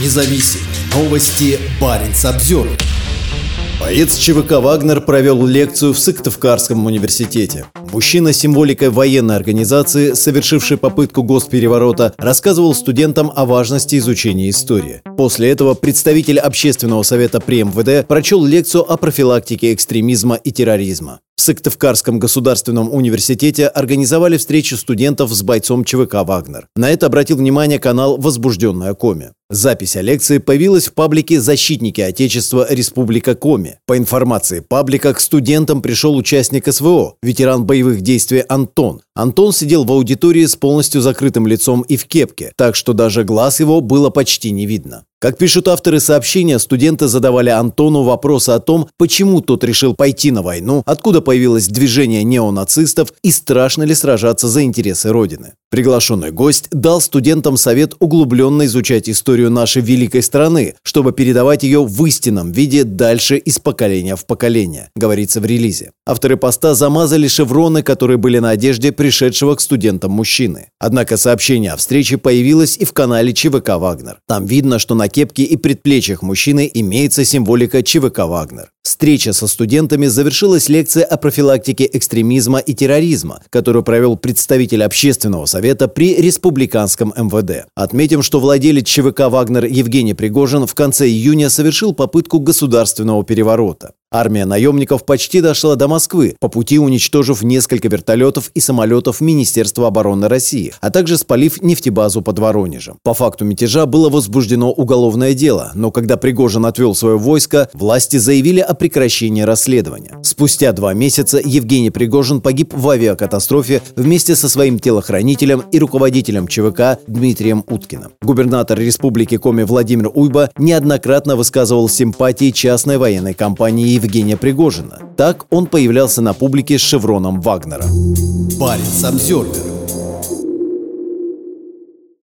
независим. Новости Баренц обзор. Боец ЧВК «Вагнер» провел лекцию в Сыктывкарском университете. Мужчина с символикой военной организации, совершивший попытку госпереворота, рассказывал студентам о важности изучения истории. После этого представитель Общественного совета при МВД прочел лекцию о профилактике экстремизма и терроризма. В Сыктывкарском государственном университете организовали встречу студентов с бойцом ЧВК «Вагнер». На это обратил внимание канал «Возбужденная Коми». Запись о лекции появилась в паблике «Защитники Отечества Республика Коми». По информации паблика, к студентам пришел участник СВО, ветеран боевых действий Антон. Антон сидел в аудитории с полностью закрытым лицом и в кепке, так что даже глаз его было почти не видно. Как пишут авторы сообщения, студенты задавали Антону вопросы о том, почему тот решил пойти на войну, откуда появилось движение неонацистов и страшно ли сражаться за интересы Родины. Приглашенный гость дал студентам совет углубленно изучать историю нашей великой страны, чтобы передавать ее в истинном виде дальше из поколения в поколение, говорится в релизе. Авторы поста замазали шевроны, которые были на одежде пришедшего к студентам мужчины. Однако сообщение о встрече появилось и в канале ЧВК «Вагнер». Там видно, что на кепке и предплечьях мужчины имеется символика ЧВК «Вагнер». Встреча со студентами завершилась лекция о профилактике экстремизма и терроризма, которую провел представитель общественного совета при республиканском МВД. Отметим, что владелец ЧВК «Вагнер» Евгений Пригожин в конце июня совершил попытку государственного переворота. Армия наемников почти дошла до Москвы, по пути уничтожив несколько вертолетов и самолетов Министерства обороны России, а также спалив нефтебазу под Воронежем. По факту мятежа было возбуждено уголовное дело, но когда Пригожин отвел свое войско, власти заявили о прекращении расследования. Спустя два месяца Евгений Пригожин погиб в авиакатастрофе вместе со своим телохранителем и руководителем ЧВК Дмитрием Уткиным. Губернатор республики Коми Владимир Уйба неоднократно высказывал симпатии частной военной компании Евгения Пригожина. Так он появлялся на публике с шевроном Вагнера. Парень Самсервер